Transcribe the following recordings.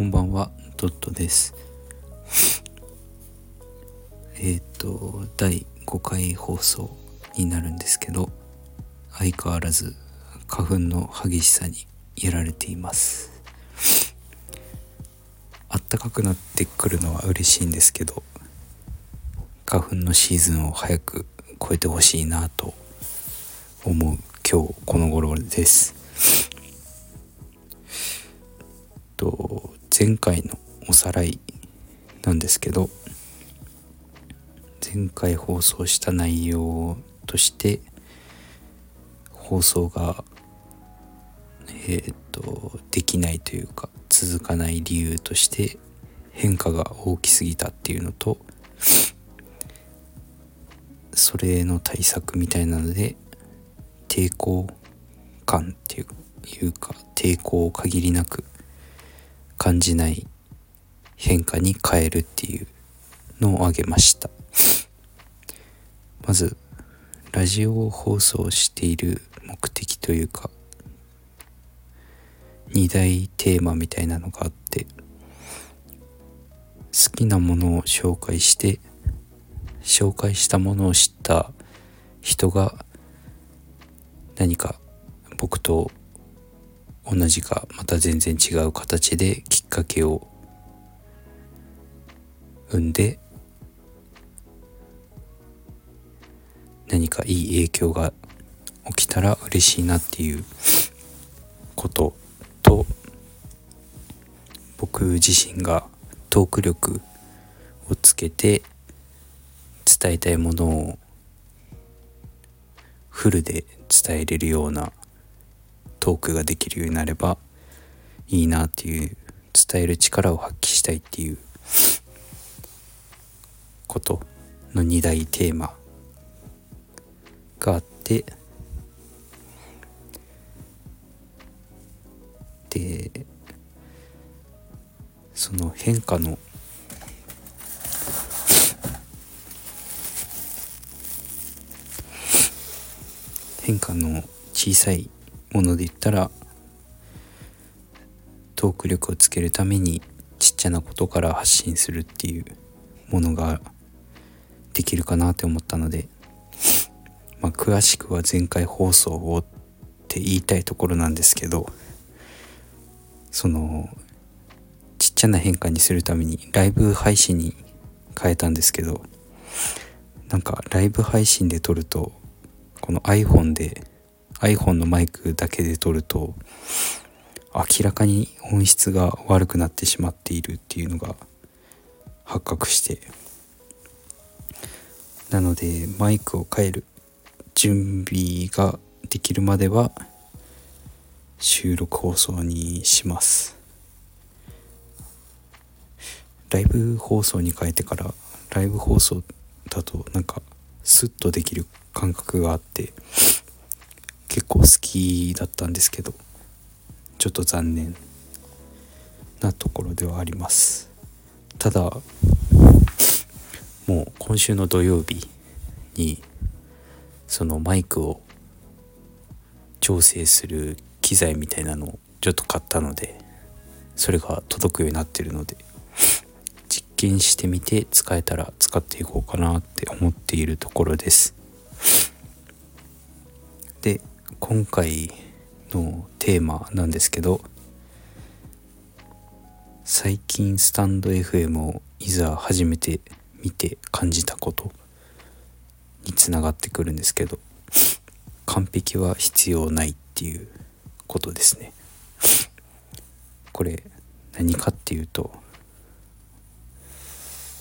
こんばんは、ドットです。えっ、と、第5回放送になるんですけど、相変わらず花粉の激しさにやられています。あったかくなってくるのは嬉しいんですけど、花粉のシーズンを早く超えてほしいなと思う今日この頃です。と前回のおさらいなんですけど前回放送した内容として放送がえっ、ー、とできないというか続かない理由として変化が大きすぎたっていうのとそれの対策みたいなので抵抗感っていうか抵抗を限りなく感じない変化に変えるっていうのを挙げました。まずラジオ放送している目的というか2大テーマみたいなのがあって好きなものを紹介して紹介したものを知った人が何か僕と同じかまた全然違う形できっかけを生んで何かいい影響が起きたら嬉しいなっていうことと僕自身がトーク力をつけて伝えたいものをフルで伝えれるようなトークができるようになればいいなっていう伝える力を発揮したいっていうことの2大テーマがあってでその変化の変化の小さいもので言ったらトーク力をつけるためにちっちゃなことから発信するっていうものができるかなって思ったので、まあ、詳しくは前回放送をって言いたいところなんですけどそのちっちゃな変化にするためにライブ配信に変えたんですけどなんかライブ配信で撮るとこの iPhone で iPhone のマイクだけで撮ると明らかに音質が悪くなってしまっているっていうのが発覚して。なのでマイクを変える準備ができるまでは収録放送にします。ライブ放送に変えてからライブ放送だとなんかスッとできる感覚があって好きだったんですけどちょっと残念なところではあります。ただもう今週の土曜日にそのマイクを調整する機材みたいなのをちょっと買ったのでそれが届くようになってるので実験してみて使えたら使っていこうかなって思っているところです。で今回のテーマなんですけど最近スタンド FM をいざ初めて見て感じたことにつながってくるんですけど完璧は必要ないっていうことですね。これ何かっていうと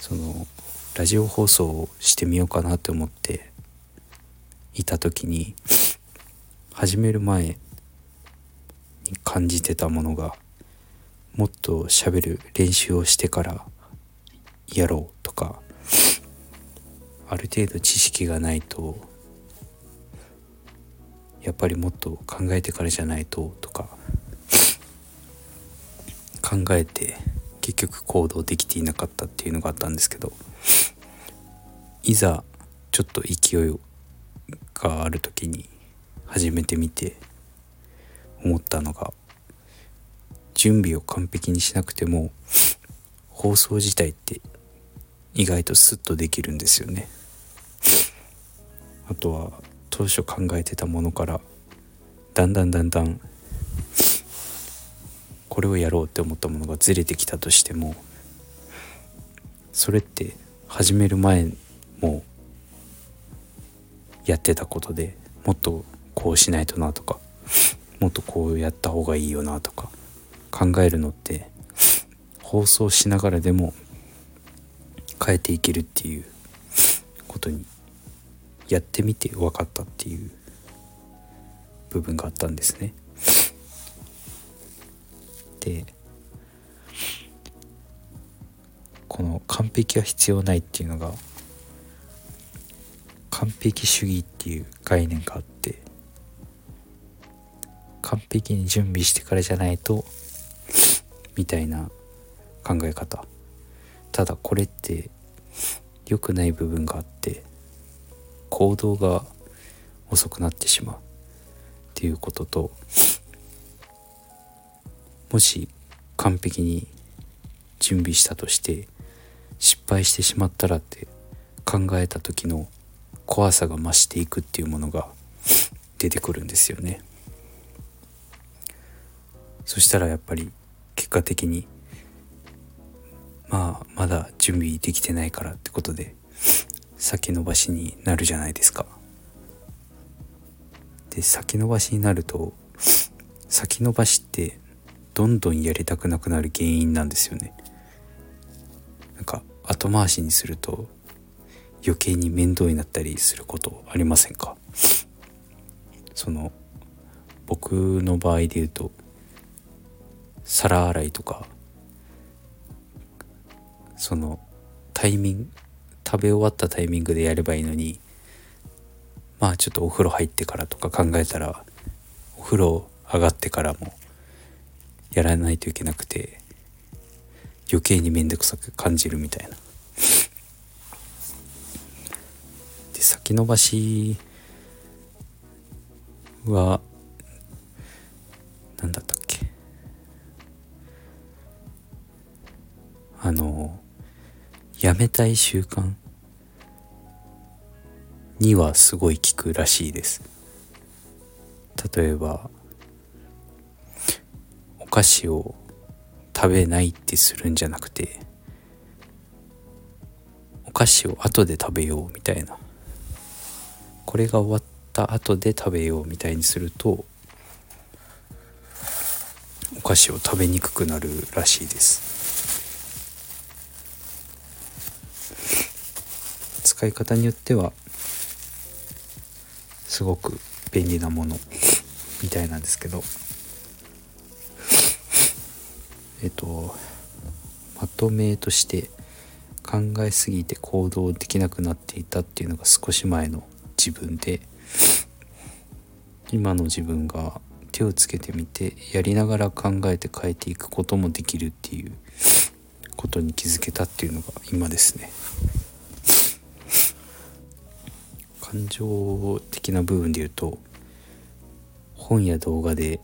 そのラジオ放送をしてみようかなって思っていた時に始める前に感じてたものがもっと喋る練習をしてからやろうとかある程度知識がないとやっぱりもっと考えてからじゃないととか考えて結局行動できていなかったっていうのがあったんですけどいざちょっと勢いがある時に始めてみて思ったのが準備を完璧にしなくても放送自体って意外とスッとできるんですよね。あとは当初考えてたものからだんだんだんだんこれをやろうって思ったものがずれてきたとしてもそれって始める前もやってたことでもっとこうしないとなとか もっとこうやった方がいいよなとか考えるのって放送しながらでも変えていけるっていうことにやってみて分かったっていう部分があったんですね。でこの完璧は必要ないっていうのが完璧主義っていう概念があって完璧に準備してからじゃないとみたいな考え方。ただこれって良くない部分があって行動が遅くなってしまう。っていうことともし完璧に準備したとして失敗してしまったらって考えた時の怖さが増していくっていうものが出てくるんですよね。そしたらやっぱり結果的にまあまだ準備できてないからってことで先延ばしになるじゃないですか。で先延ばしになると先延ばしってどんどんやりたくなくなる原因なんですよね。なんか後回しにすると余計に面倒になったりすることありませんか？その僕の場合で言うと皿洗いとかそのタイミング食べ終わったタイミングでやればいいのにまあちょっとお風呂入ってからとか考えたらお風呂上がってからもやらないといけなくて余計に面倒くさく感じるみたいな。で先延ばしは何だったあのやめたい習慣にはすごい効くらしいです。例えばお菓子を食べないってするんじゃなくてお菓子を後で食べようみたいな。これが終わった後で食べようみたいにするとお菓子を食べにくくなるらしいです。使い方によってはすごく便利なものみたいなんですけど。えっとまとめとして考えすぎて行動できなくなっていたっていうのが少し前の自分で今の自分が手をつけてみてやりながら考えて変えていくこともできるっていうことに気づけたっていうのが今ですね。感情的な部分で言うと本や動画で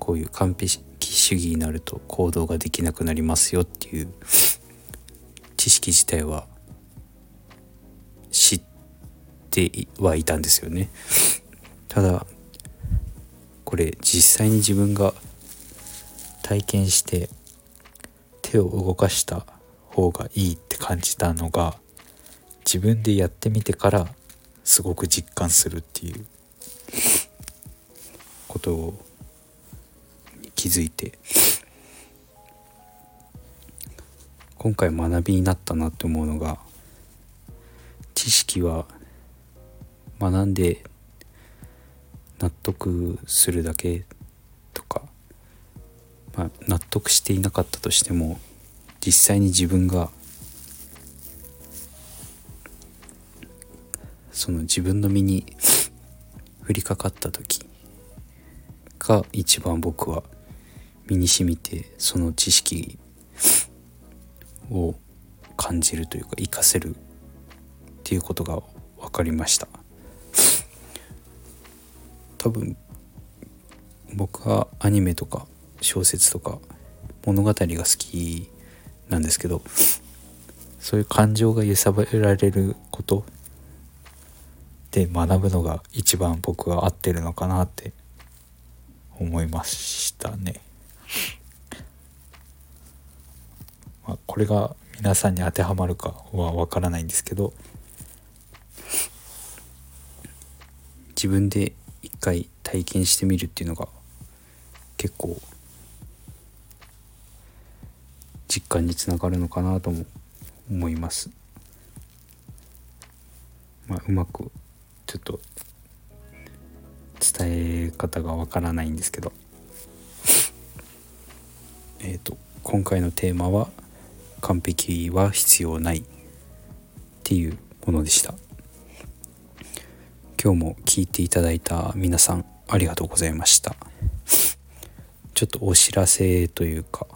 こういう完璧主義になると行動ができなくなりますよっていう知識自体は知ってはいたんですよね。ただこれ実際に自分が体験して手を動かした方がいいって感じたのが自分でやってみてからすごく実感するっていうことを気づいて。今回学びになったなって思うのが知識は学んで納得するだけとか、まあ、納得していなかったとしても実際に自分がその自分の身に 降りかかった時が一番僕は身に染みてその知識を感じるというか活かせるっていうことが分かりました。多分僕はアニメとか小説とか物語が好きなんですけどそういう感情が揺さぶられることで学ぶのが一番僕は合ってるのかなって思いましたね。まあ、これが皆さんに当てはまるかは分からないんですけど自分で一回体験してみるっていうのが結構実感につながるのかなとも思います。まあ、うまくちょっと伝え方がわからないんですけど。えっと今回のテーマは「完璧は必要ない」っていうものでした。今日も聞いていただいた皆さんありがとうございました。ちょっとお知らせというか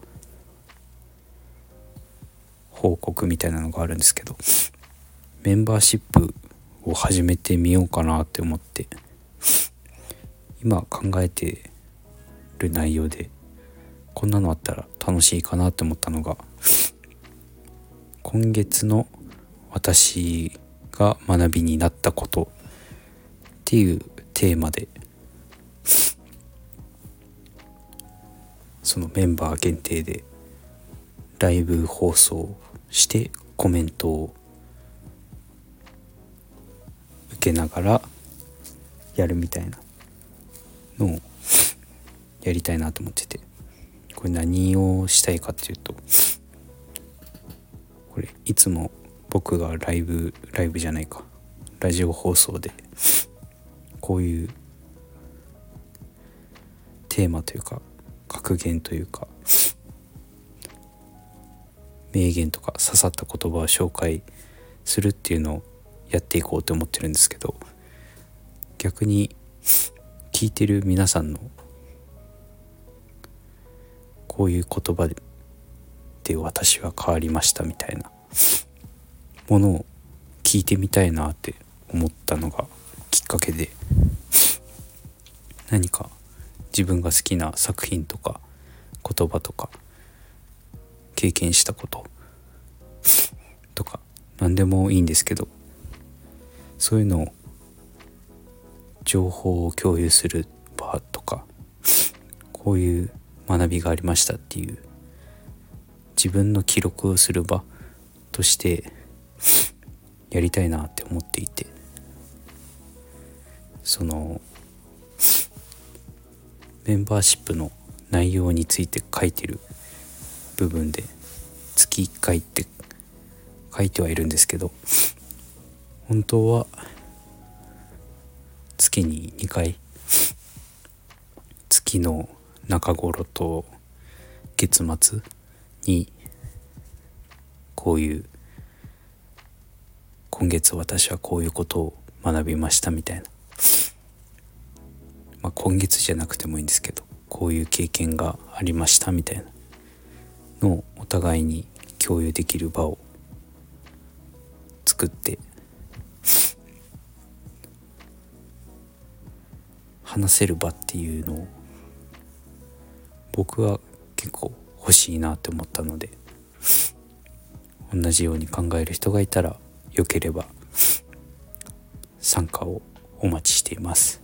報告みたいなのがあるんですけど。メンバーシップを始めてみようかなって思って今考えてる内容でこんなのあったら楽しいかなって思ったのが今月の私が学びになったことっていうテーマでそのメンバー限定でライブ放送してコメントをけながらやるみたいなのをやりたいなと思ってて。これ何をしたいかっていうとこれいつも僕がライブライブじゃないか。ラジオ放送でこういうテーマというか格言というか名言とか刺さった言葉を紹介するっていうのをやっていこうと思ってるんですけど逆に聞いてる皆さんのこういう言葉でで私は変わりましたみたいなものを聞いてみたいなって思ったのがきっかけで何か自分が好きな作品とか言葉とか経験したこととか何でもいいんですけどそういうのを情報を共有する場とかこういう学びがありましたっていう自分の記録をする場としてやりたいなって思っていてそのメンバーシップの内容について書いてる部分で月1回って書いてはいるんですけど本当は月に2回月の中頃と月末にこういう今月私はこういうことを学びましたみたいな。まあ今月じゃなくてもいいんですけどこういう経験がありましたみたいな。のをお互いに共有できる場を作って話せる場っていうのを僕は結構欲しいなって思ったので同じように考える人がいたらよければ参加をお待ちしています。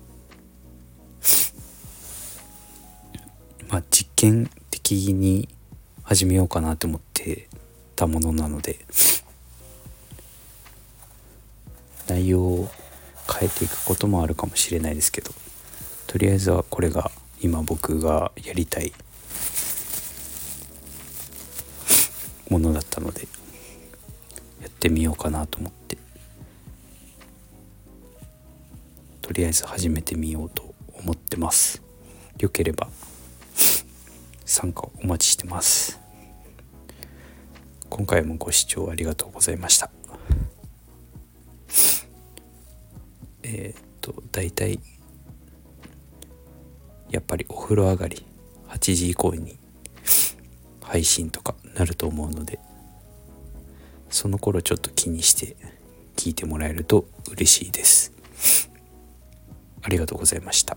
まあ実験的に始めようかなと思ってたものなので内容を変えていくこともあるかもしれないですけどとりあえずはこれが今僕がやりたいものだったのでやってみようかなと思って。とりあえず始めてみようと思ってます。よければ参加お待ちしてます。今回もご視聴ありがとうございました。えっ、と大体やっぱりお風呂上がり8時以降に配信とかなると思うのでその頃ちょっと気にして聞いてもらえると嬉しいです。ありがとうございました。